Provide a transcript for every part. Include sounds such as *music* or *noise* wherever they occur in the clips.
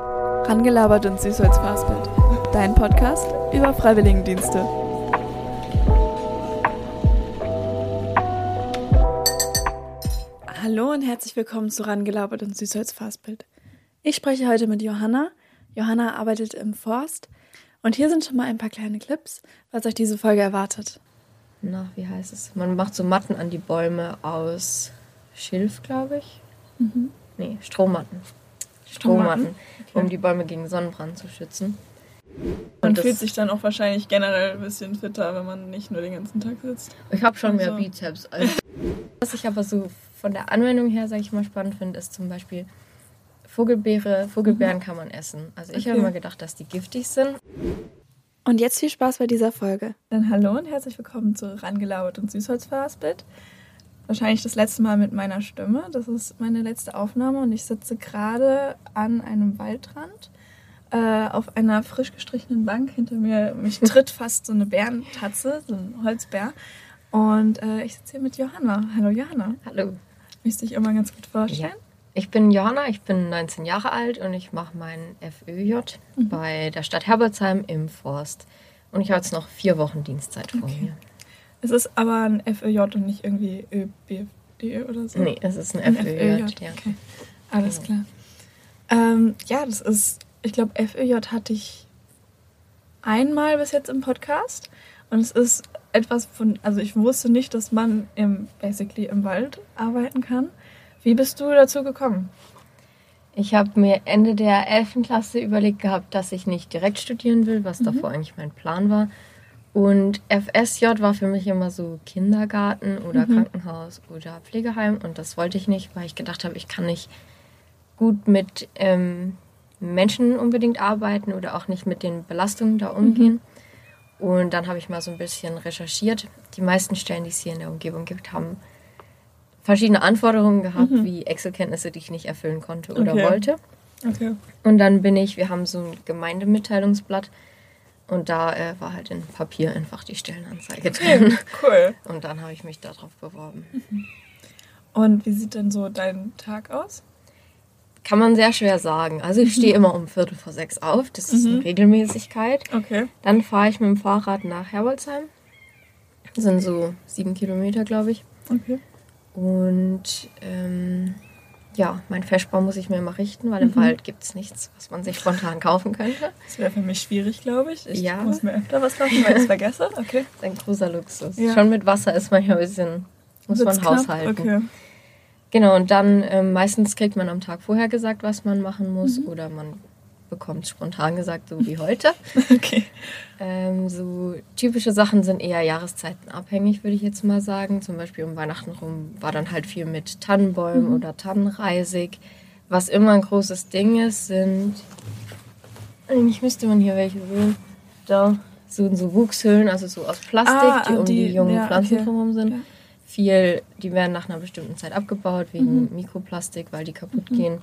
Rangelabert und süß als Fastbild. Dein Podcast über Freiwilligendienste. Hallo und herzlich willkommen zu Rangelabert und süß als Fastbild. Ich spreche heute mit Johanna. Johanna arbeitet im Forst. Und hier sind schon mal ein paar kleine Clips, was euch diese Folge erwartet. Na, wie heißt es? Man macht so Matten an die Bäume aus Schilf, glaube ich. Mhm. Nee, Strohmatten. Strohmatten, okay. um die Bäume gegen Sonnenbrand zu schützen. Man fühlt sich dann auch wahrscheinlich generell ein bisschen fitter, wenn man nicht nur den ganzen Tag sitzt. Ich habe schon also. mehr Bizeps. Als *laughs* Was ich aber so von der Anwendung her, sage ich mal, spannend finde, ist zum Beispiel Vogelbeere. Vogelbeeren mhm. kann man essen. Also ich okay. habe immer gedacht, dass die giftig sind. Und jetzt viel Spaß bei dieser Folge. Dann hallo und herzlich willkommen zu Rangelauert und Süßholzverhaspelt wahrscheinlich das letzte Mal mit meiner Stimme. Das ist meine letzte Aufnahme und ich sitze gerade an einem Waldrand äh, auf einer frisch gestrichenen Bank. Hinter mir mich tritt fast so eine Bärentatze, so ein Holzbär. Und äh, ich sitze hier mit Johanna. Hallo Johanna. Hallo. Möchtest du dich immer ganz gut vorstellen? Ja. Ich bin Johanna, ich bin 19 Jahre alt und ich mache meinen FÖJ mhm. bei der Stadt Herbertsheim im Forst. Und ich habe jetzt noch vier Wochen Dienstzeit vor okay. mir. Es ist aber ein FÖJ und nicht irgendwie ÖBFD oder so. Nee, es ist ein, ein FÖJ, FÖJ. Ja. Okay. Alles genau. klar. Ähm, ja, das ist, ich glaube, FÖJ hatte ich einmal bis jetzt im Podcast. Und es ist etwas von, also ich wusste nicht, dass man im, basically im Wald arbeiten kann. Wie bist du dazu gekommen? Ich habe mir Ende der 11. Klasse überlegt gehabt, dass ich nicht direkt studieren will, was mhm. davor eigentlich mein Plan war, und FSJ war für mich immer so Kindergarten oder mhm. Krankenhaus oder Pflegeheim. Und das wollte ich nicht, weil ich gedacht habe, ich kann nicht gut mit ähm, Menschen unbedingt arbeiten oder auch nicht mit den Belastungen da umgehen. Mhm. Und dann habe ich mal so ein bisschen recherchiert. Die meisten Stellen, die es hier in der Umgebung gibt, haben verschiedene Anforderungen gehabt, mhm. wie Excel-Kenntnisse, die ich nicht erfüllen konnte oder okay. wollte. Okay. Und dann bin ich, wir haben so ein Gemeindemitteilungsblatt, und da äh, war halt in Papier einfach die Stellenanzeige drin. Cool. *laughs* Und dann habe ich mich darauf beworben. Mhm. Und wie sieht denn so dein Tag aus? Kann man sehr schwer sagen. Also ich stehe mhm. immer um Viertel vor sechs auf. Das ist eine mhm. Regelmäßigkeit. Okay. Dann fahre ich mit dem Fahrrad nach Herbolzheim. Das sind so sieben Kilometer, glaube ich. Okay. Und ähm, ja, mein Feschbaum muss ich mir immer richten, weil im mhm. Wald gibt es nichts, was man sich spontan kaufen könnte. Das wäre für mich schwierig, glaube ich. Ich ja. muss mir öfter was kaufen, weil ich es vergesse. Okay. Das *laughs* ist ein großer Luxus. Ja. Schon mit Wasser ist manchmal ein bisschen, muss Wird's man knapp? haushalten. Okay. Genau, und dann äh, meistens kriegt man am Tag vorher gesagt, was man machen muss, mhm. oder man bekommt spontan gesagt, so wie heute. *laughs* okay. Ähm, so typische Sachen sind eher jahreszeitenabhängig, würde ich jetzt mal sagen. Zum Beispiel um Weihnachten rum war dann halt viel mit Tannenbäumen mhm. oder Tannenreisig. Was immer ein großes Ding ist, sind. Eigentlich müsste man hier welche sehen. Da sind so Wuchshöhlen, also so aus Plastik, ah, die um die, die jungen ja, Pflanzen okay. drumherum sind. Ja. Viel, die werden nach einer bestimmten Zeit abgebaut wegen mhm. Mikroplastik, weil die kaputt mhm. gehen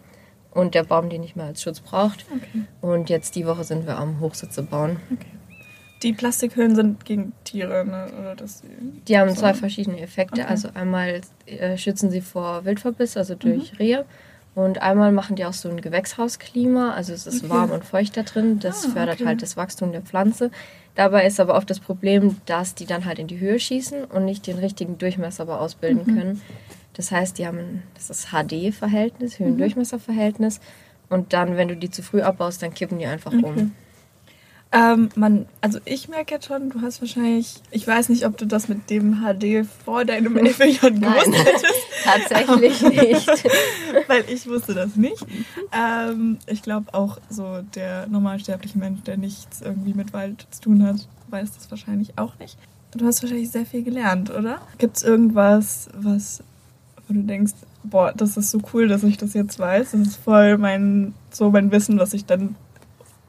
und der Baum den nicht mehr als Schutz braucht. Okay. Und jetzt die Woche sind wir am Hochsitze bauen. Okay. Die Plastikhüllen sind gegen Tiere, ne? Oder das, die haben so. zwei verschiedene Effekte. Okay. Also einmal äh, schützen sie vor Wildverbiss, also durch mhm. Rehe. Und einmal machen die auch so ein Gewächshausklima, also es ist okay. warm und feucht da drin. Das ah, fördert okay. halt das Wachstum der Pflanze. Dabei ist aber oft das Problem, dass die dann halt in die Höhe schießen und nicht den richtigen Durchmesser aber ausbilden mhm. können. Das heißt, die haben das ist HD-Verhältnis, Höhendurchmesserverhältnis. Und dann, wenn du die zu früh abbaust, dann kippen die einfach okay. um. Ähm, man, also ich merke jetzt schon, du hast wahrscheinlich, ich weiß nicht, ob du das mit dem HD vor deinem FJ gewusst *laughs* hättest. tatsächlich nicht. *laughs* Weil ich wusste das nicht. Ähm, ich glaube auch so der normalsterbliche Mensch, der nichts irgendwie mit Wald zu tun hat, weiß das wahrscheinlich auch nicht. Du hast wahrscheinlich sehr viel gelernt, oder? Gibt es irgendwas, was wo du denkst, boah, das ist so cool, dass ich das jetzt weiß. Das ist voll mein, so mein Wissen, was ich dann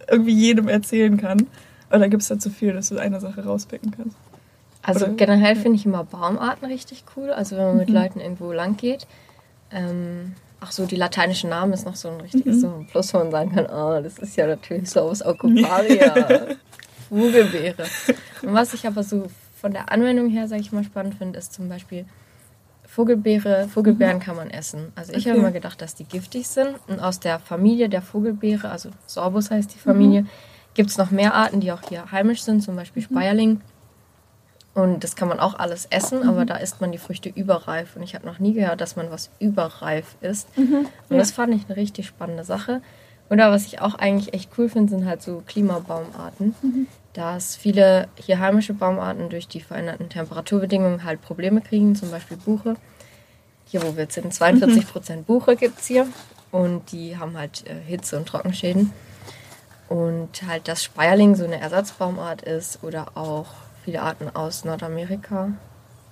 irgendwie jedem erzählen kann. Oder gibt es da zu viel, dass du eine Sache rauspicken kannst? Also Oder? generell finde ich immer Baumarten richtig cool. Also wenn man mit mhm. Leuten irgendwo lang geht. Ähm, ach so, die lateinischen Namen ist noch so ein richtiges mhm. so ein Plus, wo man sagen kann, oh, das ist ja natürlich so aus Aucoparia, Vogelbeere. *laughs* Und was ich aber so von der Anwendung her, sage ich mal, spannend finde, ist zum Beispiel Vogelbeere, Vogelbeeren kann man essen. Also ich habe Okay. immer gedacht, dass die giftig sind. Und aus der Familie der Vogelbeere, also Sorbus heißt die Familie, Mhm. gibt es noch mehr Arten, die auch hier heimisch sind, zum Beispiel Speierling. Und das kann man auch alles essen, Mhm. aber da isst man die Früchte überreif. Und ich habe noch nie gehört, dass man was überreif isst. Und Mhm. Ja. das fand ich eine richtig spannende Sache. Oder was ich auch eigentlich echt cool finde, sind halt so Klimabaumarten. Mhm. Dass viele hier heimische Baumarten durch die veränderten Temperaturbedingungen halt Probleme kriegen, zum Beispiel Buche. Hier, wo wir jetzt sind, 42 Prozent Buche gibt es hier. Und die haben halt äh, Hitze- und Trockenschäden. Und halt, dass Speierling so eine Ersatzbaumart ist oder auch viele Arten aus Nordamerika.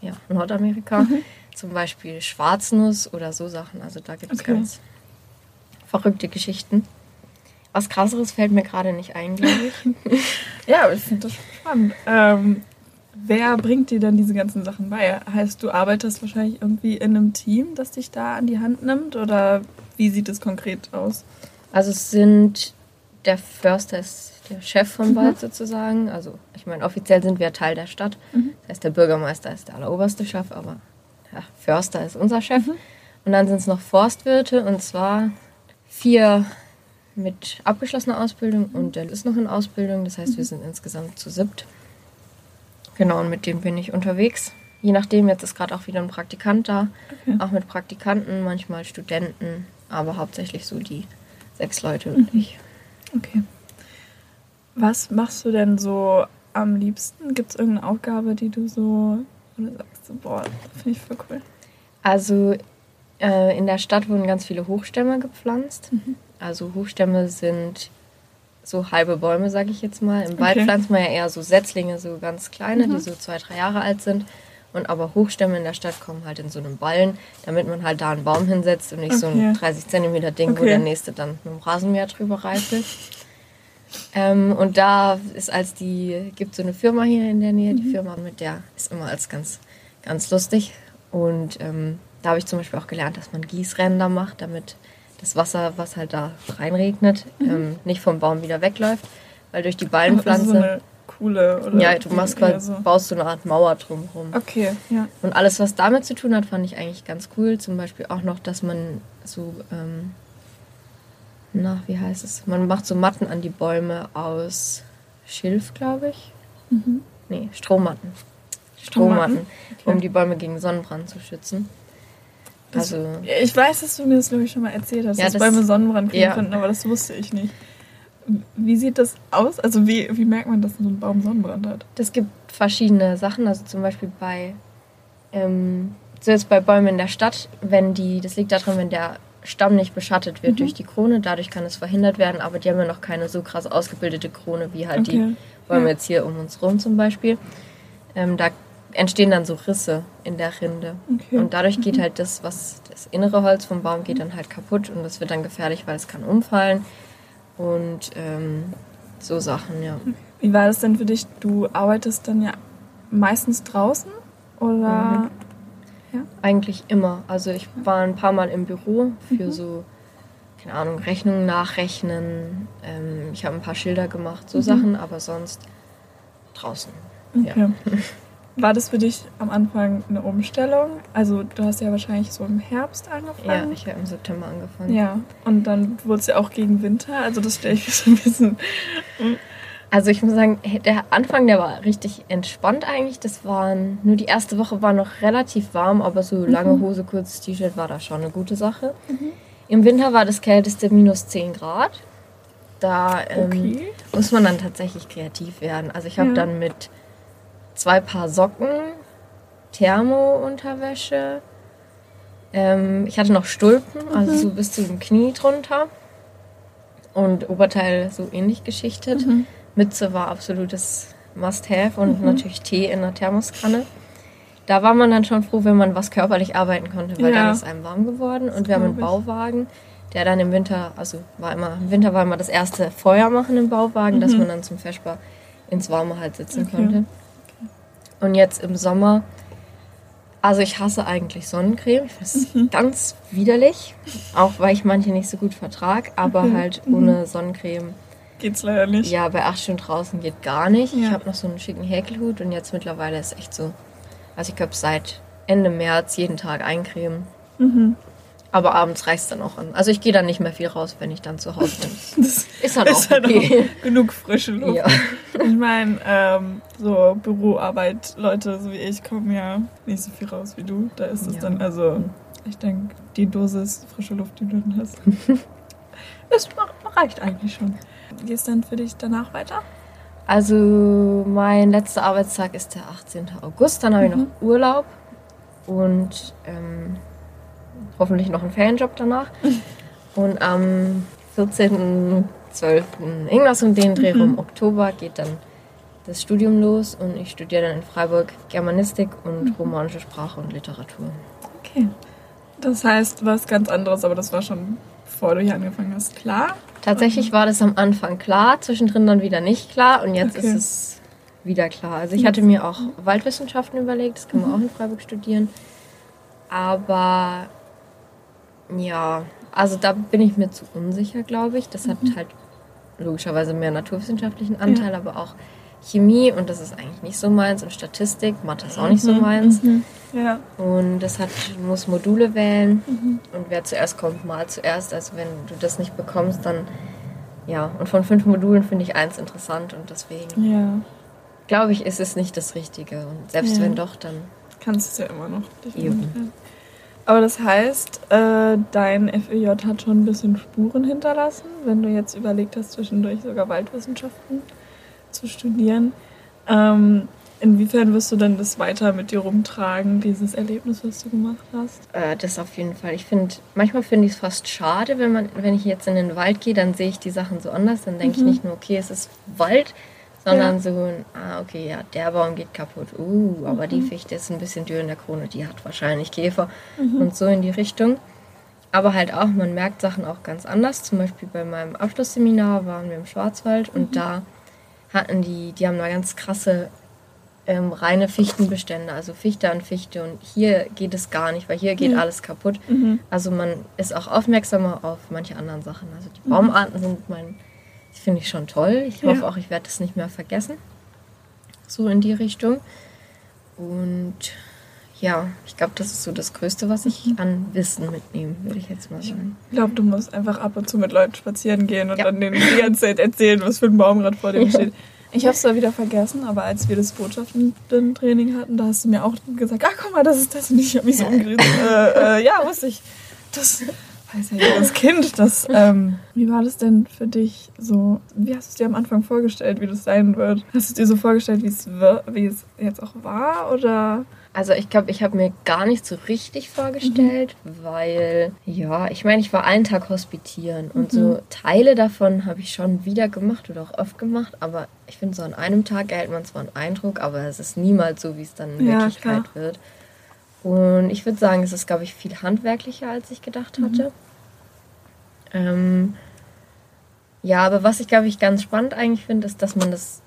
Ja, Nordamerika. Zum Beispiel Schwarznuss oder so Sachen. Also da gibt es Okay. ganz verrückte Geschichten. Was krasseres fällt mir gerade nicht ein, glaube ich. *laughs* Ja, aber ich finde das spannend. Ähm, wer bringt dir denn diese ganzen Sachen bei? Heißt, du arbeitest wahrscheinlich irgendwie in einem Team, das dich da an die Hand nimmt? Oder wie sieht es konkret aus? Also es sind, der Förster ist der Chef vom Wald sozusagen. Also ich meine, offiziell sind wir Teil der Stadt. Das heißt, der Bürgermeister ist der alleroberste Chef, aber der Förster ist unser Chef. Und dann sind es noch Forstwirte und zwar vier mit abgeschlossener Ausbildung und der ist noch in Ausbildung. Das heißt, wir sind insgesamt zu siebt. Genau, und mit dem bin ich unterwegs. Je nachdem, jetzt ist gerade auch wieder ein Praktikant da. Okay. Auch mit Praktikanten, manchmal Studenten, aber hauptsächlich so die sechs Leute und ich. Okay. Was machst du denn so am liebsten? Gibt es irgendeine Aufgabe, die du so, wo du sagst, so, boah, finde ich voll cool? Also äh, in der Stadt wurden ganz viele Hochstämme gepflanzt. Also Hochstämme sind so halbe Bäume, sage ich jetzt mal. Im Wald Okay. pflanzt man ja eher so Setzlinge, so ganz kleine, die so zwei, drei Jahre alt sind. Und aber Hochstämme in der Stadt kommen halt in so einem Ballen, damit man halt da einen Baum hinsetzt und nicht so ein Okay. 30 Zentimeter Ding, wo Okay. der nächste dann mit dem Rasenmäher drüber reifelt. Ähm, und da ist als die, gibt so eine Firma hier in der Nähe, die Firma mit der ist immer als ganz, ganz lustig. Und ähm, da habe ich zum Beispiel auch gelernt, dass man Gießränder macht, damit das Wasser, was halt da reinregnet, ähm, nicht vom Baum wieder wegläuft. Weil durch die Also Ballenpflanze, so eine coole oder ja, du machst quasi, so. baust so eine Art Mauer drumherum. Okay, ja. Und alles, was damit zu tun hat, fand ich eigentlich ganz cool. Zum Beispiel auch noch, dass man so, ähm, na, wie heißt es? Man macht so Matten an die Bäume aus Schilf, glaube ich. Mhm. Nee, Strohmatten. Strohmatten? Strohmatten, um die Bäume gegen Sonnenbrand zu schützen. Also, Ich weiß, dass du mir das, glaube ich, schon mal erzählt hast, Ja, dass das- Bäume Sonnenbrand kriegen ja. könnten, aber das wusste ich nicht. Wie sieht das aus? Also wie, wie merkt man, dass so ein Baum Sonnenbrand hat? das gibt verschiedene Sachen. Also zum Beispiel bei, ähm, so jetzt bei Bäumen in der Stadt, wenn die, das liegt daran, wenn der Stamm nicht beschattet Mhm. wird durch die Krone, dadurch kann es verhindert werden, aber die haben ja noch keine so krass ausgebildete Krone wie halt die Okay. Bäume Ja. jetzt hier um uns rum zum Beispiel. Ähm, da entstehen dann so Risse in der Rinde. Okay. Und dadurch geht halt das, was das innere Holz vom Baum geht dann halt kaputt und das wird dann gefährlich, weil es kann umfallen. Und ähm, so Sachen, ja. Wie war das denn für dich? Du arbeitest dann ja meistens draußen oder? Mhm. Eigentlich immer. Also ich war ein paar Mal im Büro für so, keine Ahnung, Rechnungen nachrechnen. Ähm, ich habe ein paar Schilder gemacht, so Sachen, aber sonst draußen. Okay. *laughs* War das für dich am Anfang eine Umstellung? Also du hast ja wahrscheinlich so im Herbst Ja, angefangen. ich habe im September angefangen. Ja, und dann wurde es ja auch gegen Winter. Also das stelle ich mir so ein bisschen. Also ich muss sagen, der Anfang, der war richtig entspannt eigentlich. Das waren, nur die erste Woche war noch relativ warm, aber so lange Hose, kurzes T-Shirt war da schon eine gute Sache. Im Winter war das kälteste minus 10 Grad. Da ähm, Okay. muss man dann tatsächlich kreativ werden. Also ich habe Ja. dann mit zwei Paar Socken, Thermo-Unterwäsche, ähm, ich hatte noch Stulpen, also so bis zu dem Knie drunter und Oberteil so ähnlich geschichtet. Mhm. Mütze war absolutes Must-Have und natürlich Tee in der Thermoskanne. Da war man dann schon froh, wenn man was körperlich arbeiten konnte, weil Ja. dann ist einem warm geworden. Und wir haben einen. Bauwagen, der dann im Winter, also war immer, im Winter war immer das erste Feuer machen im Bauwagen, dass man dann zum Vesper ins Warme halt sitzen Mhm. Okay. konnte. Und jetzt im Sommer, also ich hasse eigentlich Sonnencreme. Ich finde es Mhm. ganz widerlich, auch weil ich manche nicht so gut vertrage, aber Okay. halt Mhm. ohne Sonnencreme Geht's leider nicht. ja, bei acht Stunden draußen geht gar nicht. Ich Ja. habe noch so einen schicken Häkelhut und jetzt mittlerweile ist echt so. Also ich glaube seit Ende März jeden Tag eincremen. Mhm. Aber abends reicht es dann auch an. Also ich gehe dann nicht mehr viel raus, wenn ich dann zu Hause bin. *laughs* Das Ist dann ist auch okay. auch genug frische Luft. Ja. *laughs* Ich meine, ähm, so Büroarbeit, Leute so wie ich kommen ja nicht so viel raus wie du. Da ist es Ja. dann, also ich denke, die Dosis frische Luft, die du dann hast, *laughs* das reicht eigentlich schon. Wie ist dann für dich danach weiter? Also mein letzter Arbeitstag ist der 18. August. Dann habe ich Mhm. noch Urlaub und ähm, hoffentlich noch einen Ferienjob danach. *laughs* Und am 14.12. irgendwas um den Dreh rum, Mhm. Oktober, geht dann das Studium los und ich studiere dann in Freiburg Germanistik und Mhm. romanische Sprache und Literatur. Okay. Das heißt, was ganz anderes, aber das war schon bevor du hier angefangen hast, klar. Tatsächlich war das am Anfang klar, zwischendrin dann wieder nicht klar und jetzt Okay. ist es wieder klar. Also ich hatte mir auch Waldwissenschaften überlegt, das kann man auch in Freiburg studieren. Aber ja, also da bin ich mir zu unsicher, glaube ich. Das hat halt logischerweise mehr naturwissenschaftlichen Anteil, aber auch Chemie und das ist eigentlich nicht so meins und Statistik, Mathe ist auch nicht so meins. Mhm. Ja. Und das hat, muss Module wählen. Mhm. Und wer zuerst kommt, mal zuerst. Also wenn du das nicht bekommst, dann ja. Und von fünf Modulen finde ich eins interessant und deswegen Ja. glaube ich, ist es nicht das Richtige. Und selbst Ja. wenn doch, dann Kannst du es ja immer noch. Eben. Aber das heißt, äh, dein FEJ hat schon ein bisschen Spuren hinterlassen, wenn du jetzt überlegt hast, zwischendurch sogar Waldwissenschaften zu studieren. Ähm, inwiefern wirst du denn das weiter mit dir rumtragen, dieses Erlebnis, was du gemacht hast? äh, das auf jeden Fall. Ich finde, manchmal finde ich es fast schade, wenn man, wenn ich jetzt in den Wald gehe, dann sehe ich die Sachen so anders. Dann denke Mhm. ich nicht nur, okay, es ist Wald, sondern Ja. so ein, ah, okay, ja, der Baum geht kaputt. Uh, aber die Mhm. Fichte ist ein bisschen dürr in der Krone, die hat wahrscheinlich Käfer. Mhm. und so in die Richtung. Aber halt auch, man merkt Sachen auch ganz anders. Zum Beispiel bei meinem Abschlussseminar waren wir im Schwarzwald und da hatten die, die haben da ganz krasse ähm, reine Fichtenbestände, also Fichte an Fichte. Und hier geht es gar nicht, weil hier geht Ja. alles kaputt. Mhm. Also man ist auch aufmerksamer auf manche anderen Sachen. Also die Baumarten sind mein, finde ich schon toll. Ich Ja. hoffe auch, ich werde das nicht mehr vergessen. So in die Richtung. Und ja, ich glaube, das ist so das Größte, was ich Mhm. an Wissen mitnehme, würde ich jetzt mal sagen. Ich glaube, du musst einfach ab und zu mit Leuten spazieren gehen und Ja. dann denen die ganze Zeit erzählen, was für ein Baum gerade vor dir steht. Ich habe es zwar wieder vergessen, aber als wir das Botschaften-Training hatten, da hast du mir auch gesagt, ach guck mal, das ist das. Und ich habe mich so *laughs* umgedreht. äh, äh, ja, wusste ich. Das weiß ja jedes Kind. Das, ähm, wie war das denn für dich so? Wie hast du es dir am Anfang vorgestellt, wie das sein wird? Hast du es dir so vorgestellt, wie es, wir- wie es jetzt auch war? Oder? Also ich glaube, ich habe mir gar nicht so richtig vorgestellt, weil, ja, ich meine, ich war einen Tag hospitieren und so Teile davon habe ich schon wieder gemacht oder auch oft gemacht, aber ich finde, so an einem Tag erhält man zwar einen Eindruck, aber es ist niemals so, wie es dann in Ja, Wirklichkeit wird. Und ich würde sagen, es ist, glaube ich, viel handwerklicher, als ich gedacht hatte. Ähm, ja, aber was ich, glaube ich, ganz spannend eigentlich finde, ist, dass man das,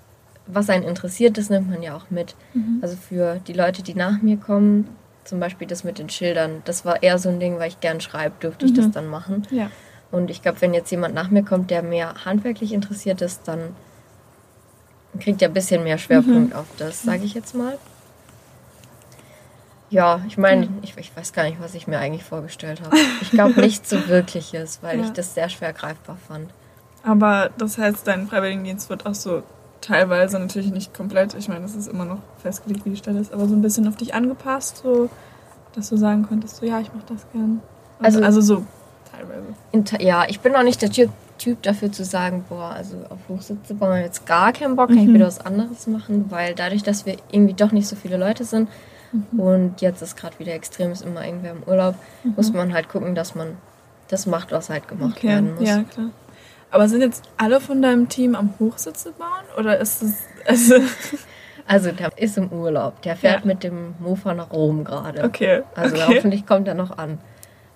was einen interessiert, das nimmt man ja auch mit. Also für die Leute, die nach mir kommen, zum Beispiel das mit den Schildern, das war eher so ein Ding, weil ich gern schreibe, durfte ich das Mhm. dann machen. Ja. Und ich glaube, wenn jetzt jemand nach mir kommt, der mehr handwerklich interessiert ist, dann kriegt er ein bisschen mehr Schwerpunkt Mhm. auf das, sage ich jetzt mal. Ja, ich meine, ich, ich weiß gar nicht, was ich mir eigentlich vorgestellt habe. Ich glaube nichts so *laughs* Wirkliches, weil Ja. ich das sehr schwer greifbar fand. Aber das heißt, dein Freiwilligendienst wird auch so teilweise natürlich nicht komplett, ich meine, das ist immer noch festgelegt, wie die Stelle ist, aber so ein bisschen auf dich angepasst, so dass du sagen konntest, so ja, ich mache das gern. Also, Also- also so teilweise. Ja, ich bin auch nicht der Typ, Typ dafür zu sagen, boah, also auf Hochsitze brauchen wir jetzt gar keinen Bock, kann ich Mhm. wieder was anderes machen, weil dadurch, dass wir irgendwie doch nicht so viele Leute sind Mhm. und jetzt ist gerade wieder extrem, ist immer irgendwer im Urlaub, muss man halt gucken, dass man das macht, was halt gemacht Okay, werden muss. ja, klar. Aber sind jetzt alle von deinem Team am Hochsitze bauen oder ist es *laughs* also Also der ist im Urlaub, der fährt Ja. mit dem Mofa nach Rom gerade. okay, Also okay. hoffentlich kommt er noch an.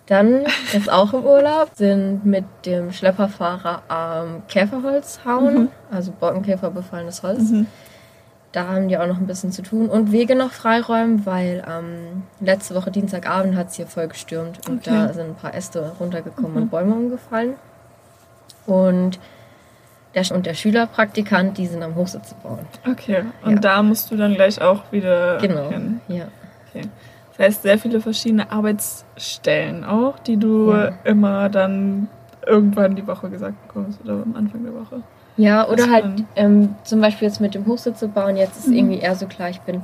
Dann ist auch im Urlaub, sind mit dem Schlepperfahrer am Käferholz hauen, also Borkenkäfer befallenes Holz. Mhm. Da haben die auch noch ein bisschen zu tun und Wege noch freiräumen, weil ähm, letzte Woche Dienstagabend hat es hier voll gestürmt und Okay. Mhm. da sind ein paar Äste runtergekommen und Bäume umgefallen. Und der, und der Schülerpraktikant, die sind am Hochsitze bauen. Okay, und Ja. da musst du dann gleich auch wieder Genau. hin. Ja. Okay. Das heißt, sehr viele verschiedene Arbeitsstellen auch, die du Ja. immer dann irgendwann die Woche gesagt bekommst oder am Anfang der Woche. Ja, Das oder halt ähm, zum Beispiel jetzt mit dem Hochsitze bauen, jetzt ist Mhm. irgendwie eher so klar, ich bin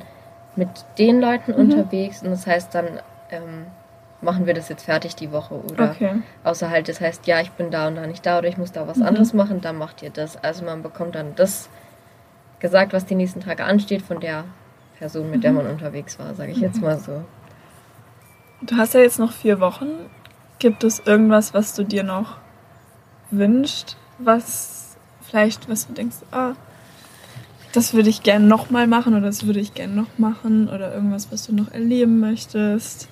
mit den Leuten Mhm. unterwegs und das heißt dann ähm, machen wir das jetzt fertig die Woche oder Okay. außer halt das heißt, ja, ich bin da und da nicht da oder ich muss da was Mhm. anderes machen, dann macht ihr das. Also man bekommt dann das gesagt, was die nächsten Tage ansteht von der Person, mit der Mhm. man unterwegs war, sage ich jetzt mal so. Du hast ja jetzt noch vier Wochen. Gibt es irgendwas, was du dir noch wünschst, was vielleicht, was du denkst, ah, das würde ich gerne nochmal machen oder das würde ich gerne noch machen oder irgendwas, was du noch erleben möchtest?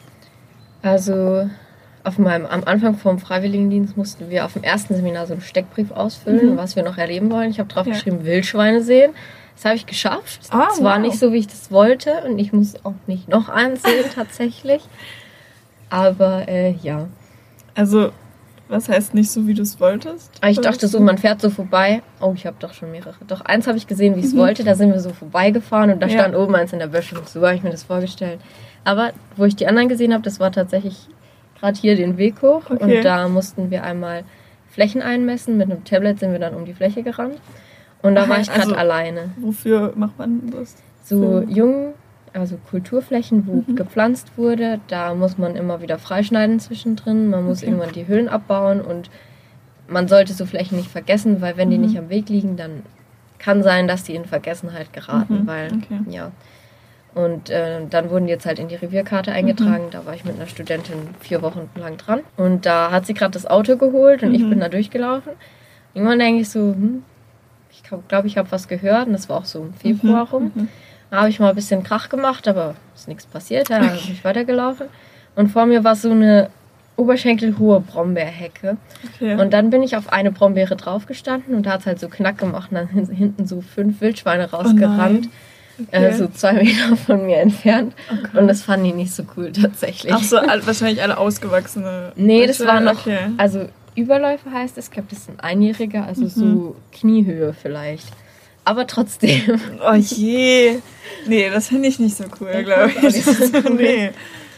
Also auf meinem, am Anfang vom Freiwilligendienst mussten wir auf dem ersten Seminar so einen Steckbrief ausfüllen, Mhm. was wir noch erleben wollen. Ich habe drauf Ja. geschrieben, Wildschweine sehen. Das habe ich geschafft. Ah, Es war wow. nicht so, wie ich das wollte und ich muss auch nicht noch eins sehen tatsächlich. *laughs* Aber äh, ja. Also, was heißt nicht so, wie du es wolltest? Aber ich dachte so, man fährt so vorbei. Oh, ich habe doch schon mehrere. Doch eins habe ich gesehen, wie ich es wollte. Da sind wir so vorbeigefahren und da Mhm. Ja. stand oben eins in der Böschung. So habe ich mir das vorgestellt. Aber wo ich die anderen gesehen habe, das war tatsächlich gerade hier den Weg hoch. Okay. Und da mussten wir einmal Flächen einmessen. Mit einem Tablet sind wir dann um die Fläche gerannt. Und da Aha, war ich gerade also- alleine. Wofür macht man das? So Für- jung, also Kulturflächen, wo Mhm. gepflanzt wurde, da muss man immer wieder freischneiden zwischendrin. Man muss Okay. irgendwann die Höhlen abbauen und man sollte so Flächen nicht vergessen, weil wenn die Mhm. nicht am Weg liegen, dann kann sein, dass die in Vergessenheit geraten, Mhm, weil okay. ja. Und äh, dann wurden die jetzt halt in die Revierkarte Mhm. eingetragen. Da war ich mit einer Studentin vier Wochen lang dran. Und da hat sie gerade das Auto geholt und ich Mhm. bin da durchgelaufen. Irgendwann denke ich so, hm, ich glaube, ich habe was gehört. Und das war auch so im Februar rum. Da habe ich mal ein bisschen Krach gemacht, aber ist nichts passiert. Da bin ich weitergelaufen. Und vor mir war so eine oberschenkelhohe Brombeerhecke. Okay. Und dann bin ich auf eine Brombeere draufgestanden und da hat es halt so Knack gemacht. Und dann sind hinten so fünf Wildschweine rausgerannt. Okay. äh, so zwei Meter von mir entfernt. Okay. Und das fanden die nicht so cool tatsächlich. Ach so, wahrscheinlich alle ausgewachsene. Nee, das Büsche, war noch, Okay. also Überläufe heißt es, ich glaube, das sind Einjährige, also Mhm. so Kniehöhe vielleicht. Aber trotzdem. *laughs* Oh je. Nee, das finde ich nicht so cool, glaube ich. nicht so cool. *laughs* nee.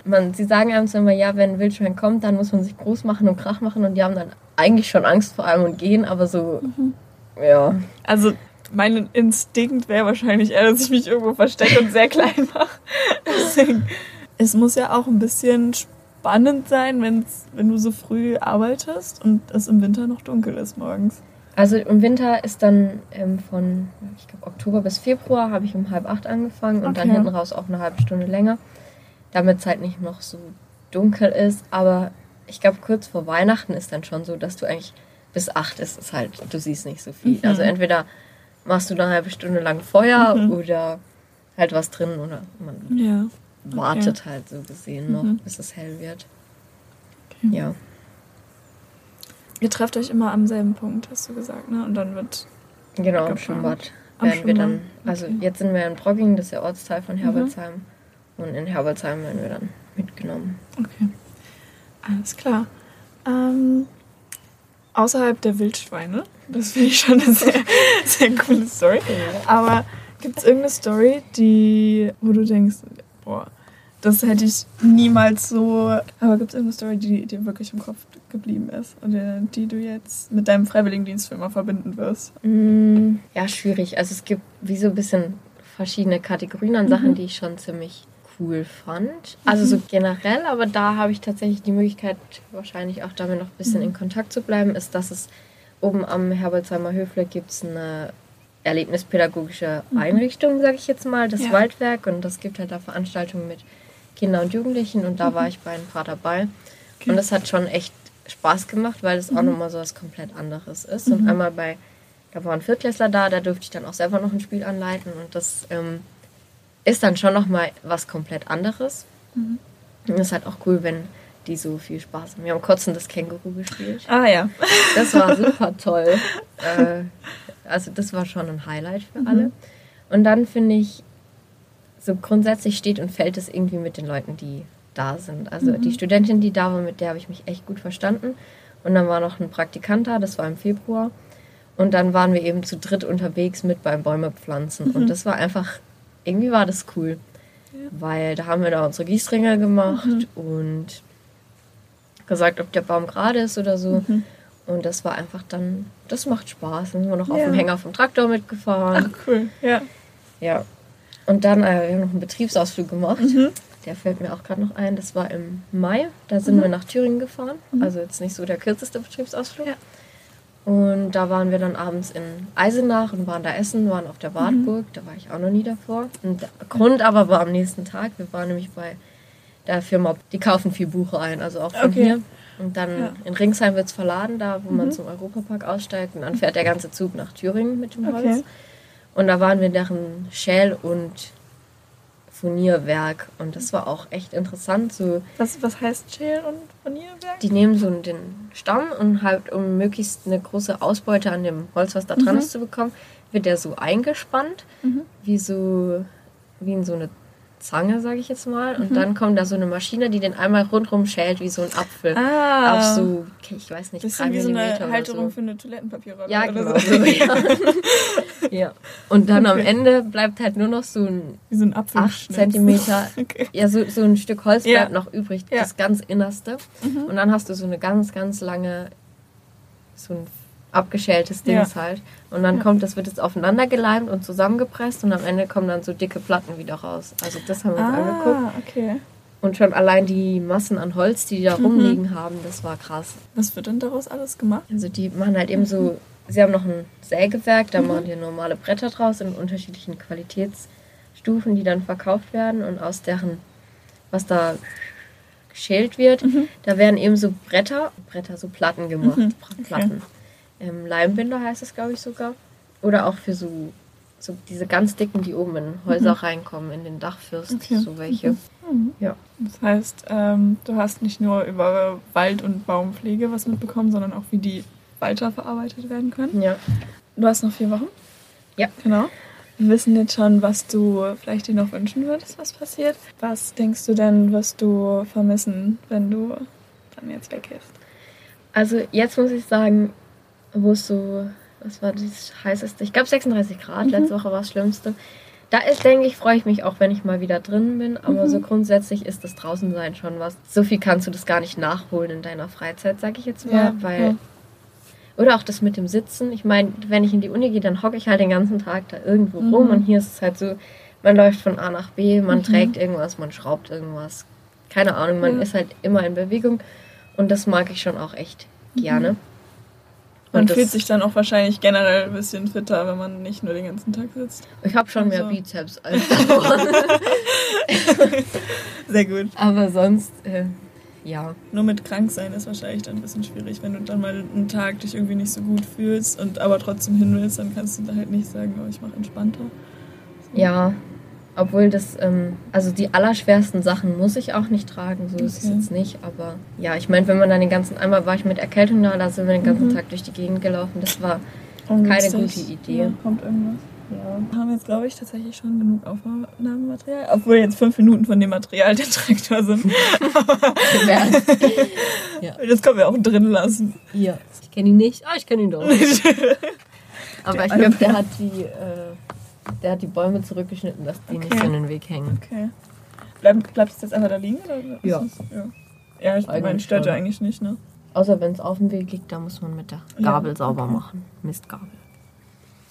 Man, sie sagen einem so immer, ja, wenn ein Wildschwein kommt, dann muss man sich groß machen und Krach machen und die haben dann eigentlich schon Angst vor allem und gehen, aber so, Mhm. ja. Also, mein Instinkt wäre wahrscheinlich eher, dass ich mich irgendwo verstecke und sehr *laughs* klein mache. Deswegen. Es muss ja auch ein bisschen spannend sein, wenn's, wenn du so früh arbeitest und es im Winter noch dunkel ist morgens. Also im Winter ist dann ähm, von, ich glaube, Oktober bis Februar habe ich um halb acht angefangen und dann Okay. hinten raus auch eine halbe Stunde länger, damit es halt nicht noch so dunkel ist. Aber ich glaube, kurz vor Weihnachten ist dann schon so, dass du eigentlich bis acht ist es halt, du siehst nicht so viel. Mhm. Also entweder machst du eine halbe Stunde lang Feuer Mhm. oder halt was drin oder man Ja. wartet halt so gesehen noch, Mhm. bis es hell wird. Okay. Ja. Ihr trefft euch immer am selben Punkt, hast du gesagt, ne? Und dann wird. Genau, am. Schwimmbad Am werden wir dann. Also okay. Mhm. jetzt sind wir in Brogging, das ist der Ortsteil von Herbolzheim. Und in Herbolzheim werden wir dann mitgenommen. Okay. Alles klar. Ähm, außerhalb der Wildschweine, das finde ich schon eine sehr, *laughs* sehr coole Story. Aber gibt es irgendeine Story, die, wo du denkst, boah, das hätte ich niemals so. Aber gibt es irgendeine Story, die dir wirklich im Kopf geblieben ist oder die du jetzt mit deinem Freiwilligendienst für immer verbinden wirst? Mm, Ja, schwierig. Also es gibt wie so ein bisschen verschiedene Kategorien an Sachen, die ich schon ziemlich cool fand. Also so generell, aber da habe ich tatsächlich die Möglichkeit, wahrscheinlich auch damit noch ein bisschen in Kontakt zu bleiben, ist, dass es oben am Herbolzheimer Höfle gibt es eine erlebnispädagogische Einrichtung, sage ich jetzt mal, das Ja. Waldwerk. Und das gibt halt da Veranstaltungen mit Kindern und Jugendlichen und da war ich bei ein paar dabei. Okay. Und das hat schon echt Spaß gemacht, weil es auch nochmal so was komplett anderes ist. Und einmal bei, da waren Viertklässler da, da durfte ich dann auch selber noch ein Spiel anleiten und das ähm, ist dann schon nochmal was komplett anderes. Und es ist halt auch cool, wenn die so viel Spaß haben. Wir haben Kotzen das Känguru gespielt. Ah ja. Das war *laughs* super toll. Äh, also das war schon ein Highlight für alle. Und dann finde ich, so grundsätzlich steht und fällt es irgendwie mit den Leuten, die da sind. Also die Studentin, die da war, mit der habe ich mich echt gut verstanden. Und dann war noch ein Praktikant da, das war im Februar. Und dann waren wir eben zu dritt unterwegs mit beim Bäume pflanzen. Und das war einfach, irgendwie war das cool. weil da haben wir da unsere Gießringe gemacht Mhm. und gesagt, ob der Baum gerade ist oder so. Mhm. Und das war einfach dann, das macht Spaß. Dann sind wir noch auf Ja. dem Hänger vom Traktor mitgefahren. Ach, cool. Ja. Ja. Und dann, äh, wir haben noch einen Betriebsausflug gemacht. Mhm. Der fällt mir auch gerade noch ein. Das war im Mai. Da sind wir nach Thüringen gefahren. Also jetzt nicht so der kürzeste Betriebsausflug. Ja. Und da waren wir dann abends in Eisenach und waren da essen, waren auf der Wartburg. Da war ich auch noch nie davor. Und der Grund aber war am nächsten Tag. Wir waren nämlich bei der Firma, die kaufen viel Buche ein, also auch von Okay. hier. Und dann Ja. in Ringsheim wird es verladen, da wo man Mhm. zum Europapark aussteigt. Und dann fährt der ganze Zug nach Thüringen mit dem Holz. Okay. Und da waren wir in deren Schäl- und Furnierwerk. Und das war auch echt interessant. So, Was, was heißt Schäl und Furnierwerk? die nehmen so den Stamm und halt, um möglichst eine große Ausbeute an dem Holz, was da dran Mhm. ist, zu bekommen, wird der so eingespannt, Mhm. wie so, wie in so eine Zange, sage ich jetzt mal. Und Mhm. dann kommt da so eine Maschine, die den einmal rundrum schält, wie so ein Apfel. Ah. Auf so, ich weiß nicht, drei wie so Millimeter eine Halterung so. für eine Toilettenpapierrolle. Ja, oder genau. So. So, ja. *laughs* *laughs* ja. *laughs* Und dann am Okay. Ende bleibt halt nur noch so ein Wie so ein Apfel. 8 Zentimeter, *laughs* Okay. ja, so, so ein Stück Holz Ja. bleibt noch übrig, Ja. das ganz Innerste. Mhm. Und dann hast du so eine ganz, ganz lange, so ein abgeschältes Dings Ja. halt. Und dann kommt, das wird jetzt aufeinander geleimt und zusammengepresst und am Ende kommen dann so dicke Platten wieder raus. Also das haben wir uns angeguckt. Ah, okay. Und schon allein die Massen an Holz, die die da Mhm. rumliegen haben, das war krass. Was wird denn daraus alles gemacht? Also die machen halt eben so, sie haben noch ein Sägewerk, da Mhm. machen die normale Bretter draus in unterschiedlichen Qualitätsstufen, die dann verkauft werden und aus deren, was da geschält wird, Mhm. da werden eben so Bretter, Bretter, so Platten gemacht, Mhm, Platten. Ähm, Leimbinder heißt es, glaube ich, sogar. Oder auch für so, so diese ganz dicken, die oben in Häuser reinkommen, in den Dachfirst, Mhm. Okay. so welche. Mhm. Ja. Das heißt, ähm, du hast nicht nur über Wald- und Baumpflege was mitbekommen, sondern auch, wie die weiterverarbeitet werden können. Ja. Du hast noch vier Wochen? Ja. Genau. Wir wissen jetzt schon, was du vielleicht dir noch wünschen würdest, was passiert. Was denkst du denn, wirst du vermissen, wenn du dann jetzt weggehst? Also jetzt muss ich sagen, wo es so, was war das heißeste? Ich glaube 36 Grad, Mhm. letzte Woche war das Schlimmste. Da ist, denke ich, freue ich mich auch, wenn ich mal wieder drin bin. Aber Mhm. so grundsätzlich ist das Draußensein schon was. So viel kannst du das gar nicht nachholen in deiner Freizeit, sage ich jetzt mal. Ja, weil, ja. Oder auch das mit dem Sitzen. Ich meine, wenn ich in die Uni gehe, dann hocke ich halt den ganzen Tag da irgendwo Mhm. rum. Und hier ist es halt so, man läuft von A nach B, man Mhm. trägt irgendwas, man schraubt irgendwas. Keine Ahnung, man Ja. ist halt immer in Bewegung. Und das mag ich schon auch echt gerne. Mhm. Man fühlt sich dann auch wahrscheinlich generell ein bisschen fitter, wenn man nicht nur den ganzen Tag sitzt. Ich habe schon mehr Also. Bizeps als. *laughs* *laughs* Sehr gut. Aber sonst, äh, ja. Nur mit krank sein ist wahrscheinlich dann ein bisschen schwierig. Wenn du dann mal einen Tag dich irgendwie nicht so gut fühlst und aber trotzdem hin willst, dann kannst du da halt nicht sagen, oh, ich mache entspannter. Ja. Obwohl das, ähm, also die allerschwersten Sachen muss ich auch nicht tragen, so ist es Okay. jetzt nicht. Aber ja, ich meine, wenn man dann den ganzen, einmal war ich mit Erkältung da, da sind wir den ganzen Mhm. Tag durch die Gegend gelaufen. Das war, Ungünstig. gute Idee. Ja, kommt irgendwas. Ja. Wir haben jetzt, glaube ich, tatsächlich schon genug Aufnahmematerial. Obwohl jetzt fünf Minuten von dem Material der Traktor sind. *laughs* Das können wir auch drin lassen. ja. Ich kenne ihn nicht, ah, ich kenne ihn doch. *laughs* Aber ich glaube, der hat die, äh, der hat die Bäume zurückgeschnitten, dass die nicht Okay. so in den Weg hängen. Okay. Bleibt, bleibt es jetzt einfach da liegen? Ja. ja. Ja, ich meine, stört ja eigentlich nicht, ne? Außer wenn es auf dem Weg liegt, da muss man mit der Ja, Gabel sauber okay. machen. Mistgabel.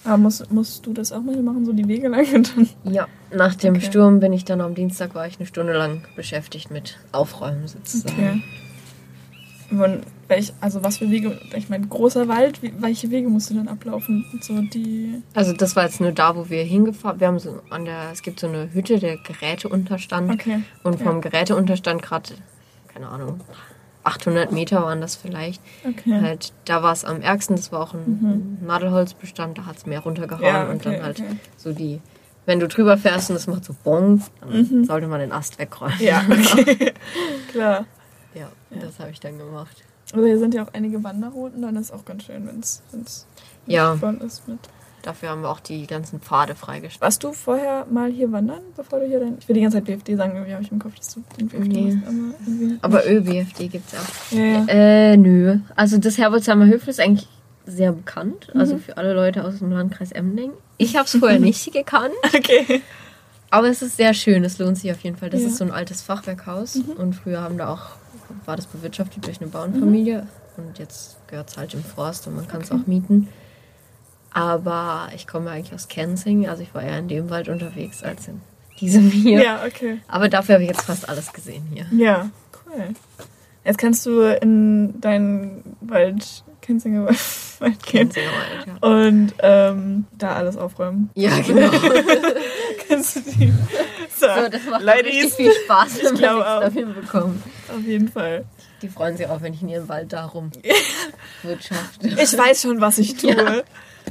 Aber musst, musst du das auch mal machen, so die Wege lang? *laughs* Und dann Ja, nach dem Okay. Sturm bin ich dann am Dienstag, war ich eine Stunde lang beschäftigt mit Aufräumen sozusagen. Okay. Und welch, also was für Wege, ich meine, großer Wald, welche Wege musst du dann ablaufen? So die. Also das war jetzt nur da, wo wir hingefahren Wir haben so an der, es gibt so eine Hütte, der Geräteunterstand. Okay. Und vom Ja. Geräteunterstand gerade, keine Ahnung, 800 Meter waren das vielleicht. Okay. Halt, da war es am ärgsten, das war auch ein Mhm. Nadelholzbestand, da hat es mehr runtergehauen Ja, und okay, dann halt okay. so die, wenn du drüber fährst und es macht so Bong, dann Mhm. sollte man den Ast wegräumen. Ja. *laughs* Klar. ja, das habe ich dann gemacht. Also hier sind ja auch einige Wanderrouten, dann ist auch ganz schön, wenn es Ja. voll ist mit. Dafür haben wir auch die ganzen Pfade freigestellt. Warst du vorher mal hier wandern, bevor du hier dein. Ich will die ganze Zeit BFD sagen, irgendwie habe ich im Kopf, dass du den BFD Nee. machst, aber. Aber ÖBFD gibt es auch. Ja, ja. Äh, nö. Also das Herbolzheimer Höfel ist eigentlich sehr bekannt. Also Mhm. für alle Leute aus dem Landkreis Emding. Ich habe es vorher *laughs* nicht gekannt. Okay. Aber es ist sehr schön, es lohnt sich auf jeden Fall. Das Ja. ist so ein altes Fachwerkhaus und früher haben da auch, war das bewirtschaftet durch eine Bauernfamilie und jetzt gehört es halt im Forst und man kann es Okay. auch mieten. Aber ich komme eigentlich aus Kensing, also ich war eher in dem Wald unterwegs als in diesem hier. Ja, okay. Aber dafür habe ich jetzt fast alles gesehen hier. Ja, cool. Jetzt kannst du in deinen Wald, Kenzinger *laughs* Wald gehen Kensinger Wald, ja. und ähm, da alles aufräumen. Ja, *laughs* genau. kannst du die. So, So, das macht richtig viel Spaß, wenn ich wir glaube nichts auch. dafür bekommen. auf jeden Fall. Die freuen sich auch, wenn ich in ihrem Wald darum wirtschafte. Ich weiß schon, was ich tue. Ja.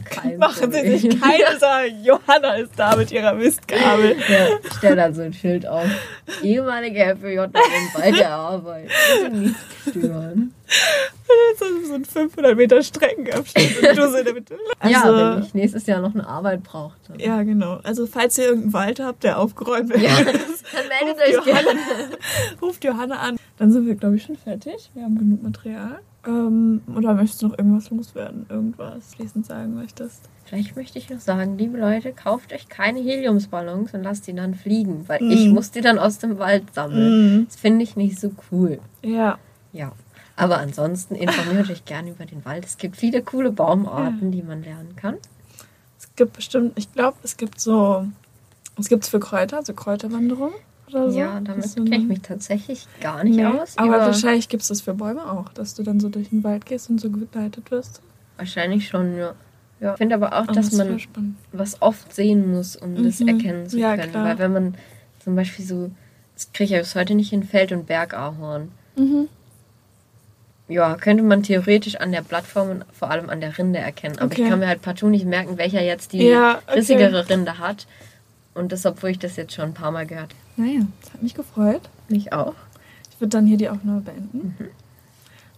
Kein Machen Sie sich keine *laughs* Sorgen. Johanna ist da mit ihrer Mistgabel. Ja, ich stelle dann so ein Schild auf. Ehemalige FJ bei der Arbeit. Nicht stören. So, so ein 500 Meter Streckenabschnitt. Und du so in der Mitte. *laughs* ja, Also, wenn ich nächstes Jahr noch eine Arbeit brauche. Ja, genau. Also, falls ihr irgendeinen Wald habt, der aufgeräumt werden Ja, muss, dann meldet euch gerne. *laughs* ruft Johanna an. Dann sind wir, glaube ich, schon fertig. Wir haben genug Material. Ähm, oder möchtest du noch irgendwas loswerden? Irgendwas schließend sagen möchtest? Vielleicht möchte ich noch sagen, liebe Leute, kauft euch keine Heliumsballons und lasst die dann fliegen, weil Mm. ich muss die dann aus dem Wald sammeln. Mhm. Das finde ich nicht so cool. Ja. Ja. Aber ansonsten informiert euch gerne über den Wald. Es gibt viele coole Baumarten, die man lernen kann. Es gibt bestimmt, ich glaube, es gibt so, es gibt für Kräuter, so Kräuterwanderung oder so. Ja, Das damit so kenne ich mich tatsächlich gar nicht Nee, aus. aber über- wahrscheinlich gibt es das für Bäume auch, dass du dann so durch den Wald gehst und so begleitet wirst. Wahrscheinlich schon, ja. ja. Ich finde aber auch, Aber dass das man was oft sehen muss, um das Mhm. erkennen zu Ja, können. klar. Weil wenn man zum Beispiel so, das kriege ich ja bis heute nicht in Feld- und Bergahorn. Mhm. Ja, könnte man theoretisch an der Plattform und vor allem an der Rinde erkennen. Aber Okay. ich kann mir halt partout nicht merken, welcher jetzt die Ja, okay. rissigere Rinde hat. Und das, obwohl ich das jetzt schon ein paar Mal gehört habe. Naja, das hat mich gefreut. Mich auch. Ich würde dann hier die Aufnahme beenden. Mhm.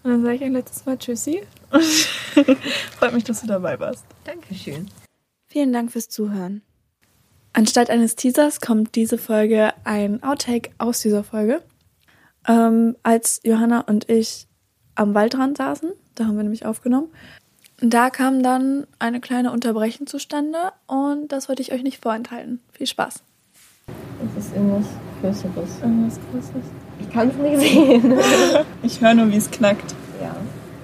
Und dann sage ich ein letztes Mal Tschüssi. *laughs* Freut mich, dass du dabei warst. Dankeschön. Vielen Dank fürs Zuhören. Anstatt eines Teasers kommt diese Folge ein Outtake aus dieser Folge. Ähm, als Johanna und ich am Waldrand saßen, da haben wir nämlich aufgenommen, da kam dann eine kleine Unterbrechung zustande und das wollte ich euch nicht vorenthalten. Viel Spaß. Das ist irgendwas Größeres. Irgendwas Großes. Ich kann es nicht sehen. *laughs* Ich höre nur, wie es knackt. ja.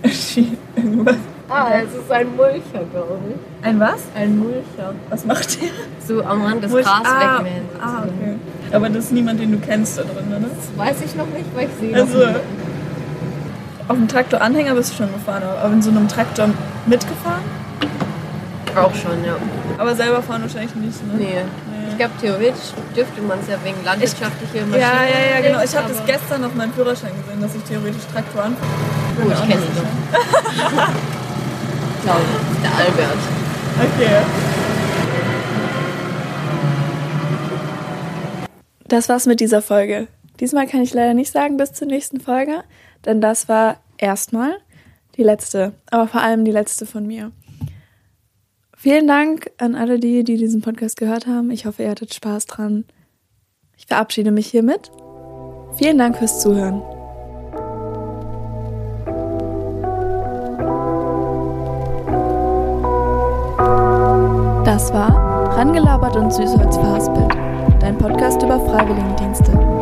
*laughs* Irgendwas. Ah, es ist ein Mulcher, glaube ich. Ein was? Ein Mulcher. Was macht der? So am Rand des Mulch- Gras ah, wegmähen. Ah, okay. Aber das ist niemand, den du kennst da drin, ne? Das weiß ich noch nicht, weil ich sehe Also-. Auf dem Traktoranhänger bist du schon gefahren, aber in so einem Traktor mitgefahren? Auch schon, ja. Aber selber fahren wahrscheinlich nicht, ne? Nee. Ich glaube, theoretisch dürfte man es ja wegen landwirtschaftlicher Maschinen. Ja, ja, ja, genau. Ich habe das gestern auf meinem Führerschein gesehen, dass ich theoretisch Traktoren Oh, ich kenne ihn doch. Ich glaube, *laughs* der Albert. Okay. Das war's mit dieser Folge. Diesmal kann ich leider nicht sagen bis zur nächsten Folge, denn das war erstmal die letzte, aber vor allem die letzte von mir. Vielen Dank an alle die, die diesen Podcast gehört haben. Ich hoffe, ihr hattet Spaß dran. Ich verabschiede mich hiermit. Vielen Dank fürs Zuhören. Das war Rangelabert und Süßholz verhaspelt, dein Podcast über Freiwilligendienste.